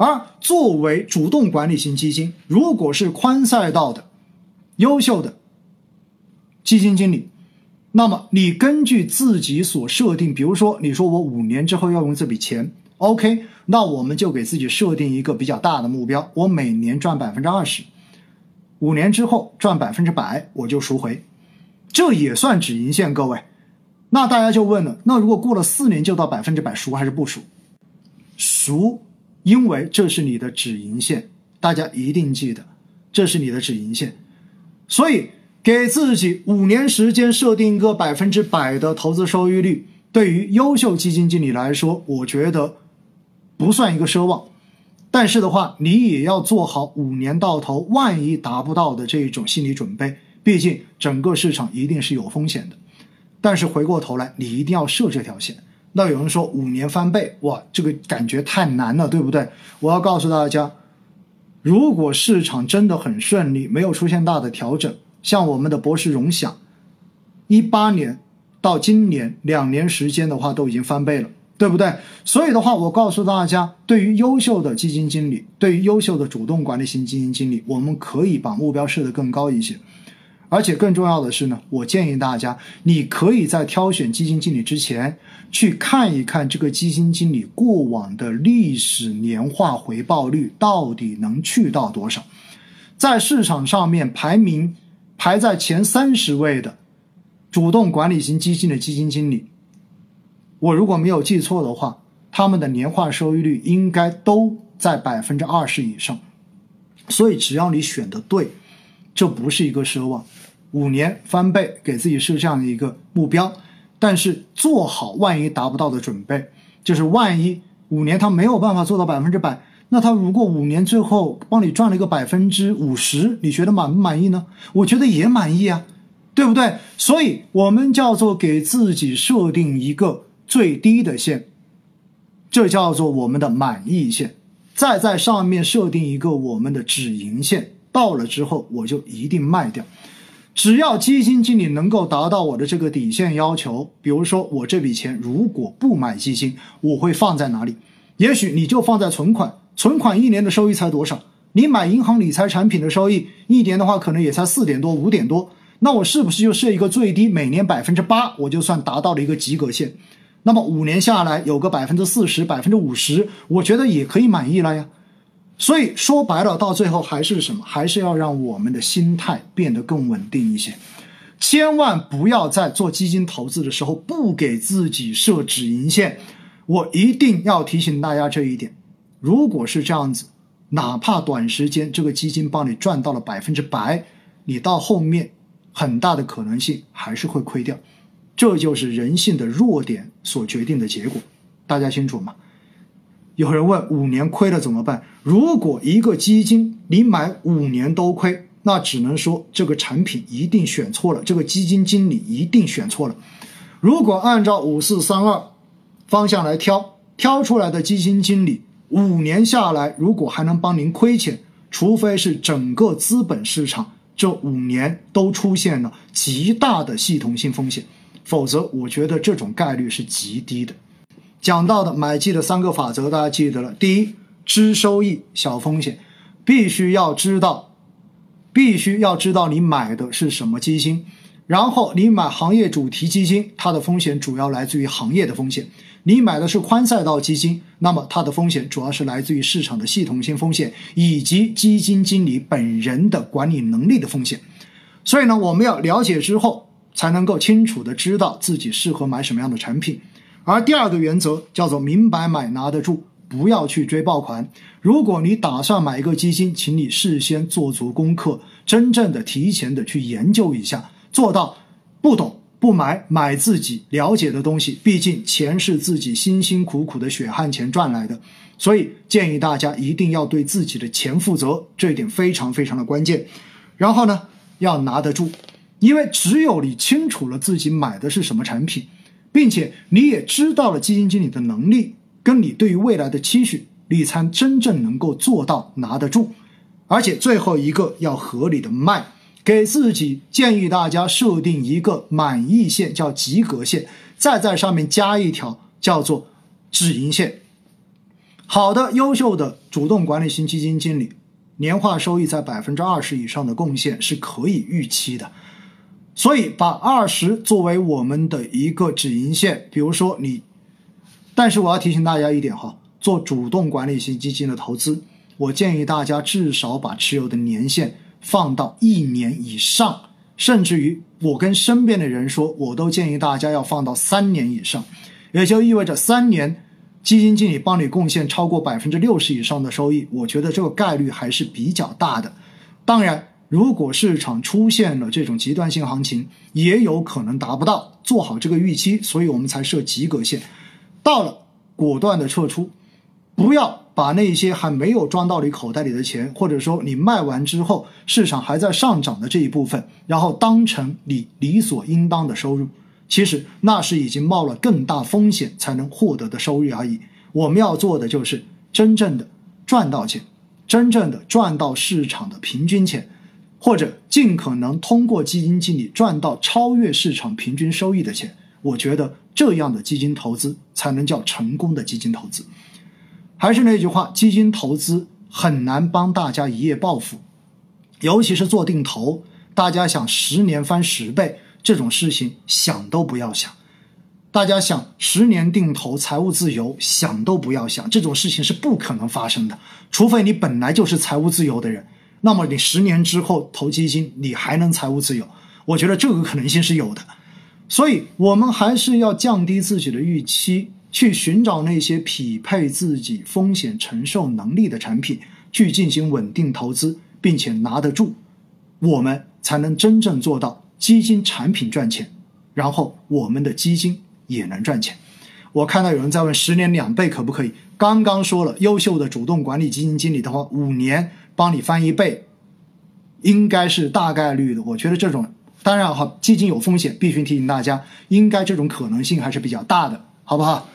而作为主动管理型基金，如果是宽赛道的、优秀的基金经理，那么你根据自己所设定，比如说你说我五年之后要用这笔钱，OK，那我们就给自己设定一个比较大的目标，我每年赚百分之二十，五年之后赚百分之百，我就赎回，这也算止盈线，各位。那大家就问了，那如果过了四年就到百分之百赎还是不赎？赎。因为这是你的止盈线，大家一定记得，这是你的止盈线，所以给自己五年时间设定一个百分之百的投资收益率，对于优秀基金经理来说，我觉得不算一个奢望。但是的话，你也要做好五年到头万一达不到的这一种心理准备，毕竟整个市场一定是有风险的。但是回过头来，你一定要设这条线。那有人说五年翻倍，哇，这个感觉太难了，对不对？我要告诉大家，如果市场真的很顺利，没有出现大的调整，像我们的博士荣享，一八年到今年两年时间的话，都已经翻倍了，对不对？所以的话，我告诉大家，对于优秀的基金经理，对于优秀的主动管理型基金经理，我们可以把目标设得更高一些。而且更重要的是呢，我建议大家，你可以在挑选基金经理之前，去看一看这个基金经理过往的历史年化回报率到底能去到多少。在市场上面排名排在前三十位的主动管理型基金的基金经理，我如果没有记错的话，他们的年化收益率应该都在百分之二十以上。所以只要你选的对，这不是一个奢望。五年翻倍，给自己设这样的一个目标，但是做好万一达不到的准备，就是万一五年他没有办法做到百分之百，那他如果五年最后帮你赚了一个百分之五十，你觉得满不满意呢？我觉得也满意啊，对不对？所以我们叫做给自己设定一个最低的线，这叫做我们的满意线，再在上面设定一个我们的止盈线，到了之后我就一定卖掉。只要基金经理能够达到我的这个底线要求，比如说我这笔钱如果不买基金，我会放在哪里？也许你就放在存款，存款一年的收益才多少？你买银行理财产品的收益一年的话，可能也才四点多、五点多。那我是不是就设一个最低，每年百分之八，我就算达到了一个及格线？那么五年下来有个百分之四十、百分之五十，我觉得也可以满意了呀。所以说白了，到最后还是什么？还是要让我们的心态变得更稳定一些。千万不要在做基金投资的时候不给自己设止盈线。我一定要提醒大家这一点。如果是这样子，哪怕短时间这个基金帮你赚到了百分之百，你到后面很大的可能性还是会亏掉。这就是人性的弱点所决定的结果。大家清楚吗？有人问五年亏了怎么办？如果一个基金你买五年都亏，那只能说这个产品一定选错了，这个基金经理一定选错了。如果按照五四三二方向来挑，挑出来的基金经理五年下来，如果还能帮您亏钱，除非是整个资本市场这五年都出现了极大的系统性风险，否则我觉得这种概率是极低的。讲到的买基的三个法则，大家记得了。第一，知收益小风险，必须要知道，必须要知道你买的是什么基金。然后你买行业主题基金，它的风险主要来自于行业的风险；你买的是宽赛道基金，那么它的风险主要是来自于市场的系统性风险以及基金经理本人的管理能力的风险。所以呢，我们要了解之后，才能够清楚的知道自己适合买什么样的产品。而第二个原则叫做明白买拿得住，不要去追爆款。如果你打算买一个基金，请你事先做足功课，真正的提前的去研究一下，做到不懂不买，买自己了解的东西。毕竟钱是自己辛辛苦苦的血汗钱赚来的，所以建议大家一定要对自己的钱负责，这一点非常非常的关键。然后呢，要拿得住，因为只有你清楚了自己买的是什么产品。并且你也知道了基金经理的能力，跟你对于未来的期许，你才真正能够做到拿得住。而且最后一个要合理的卖，给自己建议大家设定一个满意线，叫及格线，再在上面加一条叫做止盈线。好的、优秀的主动管理型基金经理，年化收益在百分之二十以上的贡献是可以预期的。所以，把二十作为我们的一个止盈线，比如说你，但是我要提醒大家一点哈，做主动管理型基金的投资，我建议大家至少把持有的年限放到一年以上，甚至于我跟身边的人说，我都建议大家要放到三年以上，也就意味着三年。基金经理帮你贡献超过百分之六十以上的收益，我觉得这个概率还是比较大的。当然，如果市场出现了这种极端性行情，也有可能达不到，做好这个预期，所以我们才设及格线。到了，果断的撤出，不要把那些还没有装到你口袋里的钱，或者说你卖完之后市场还在上涨的这一部分，然后当成你理所应当的收入。其实那是已经冒了更大风险才能获得的收入而已。我们要做的就是真正的赚到钱，真正的赚到市场的平均钱，或者尽可能通过基金经理赚到超越市场平均收益的钱。我觉得这样的基金投资才能叫成功的基金投资。还是那句话，基金投资很难帮大家一夜暴富，尤其是做定投，大家想十年翻十倍。这种事情想都不要想，大家想十年定投财务自由，想都不要想，这种事情是不可能发生的。除非你本来就是财务自由的人，那么你十年之后投基金，你还能财务自由？我觉得这个可能性是有的。所以，我们还是要降低自己的预期，去寻找那些匹配自己风险承受能力的产品，去进行稳定投资，并且拿得住，我们才能真正做到。基金产品赚钱，然后我们的基金也能赚钱。我看到有人在问十年两倍可不可以？刚刚说了，优秀的主动管理基金经理的话，五年帮你翻一倍，应该是大概率的。我觉得这种当然哈，基金有风险，必须提醒大家，应该这种可能性还是比较大的，好不好？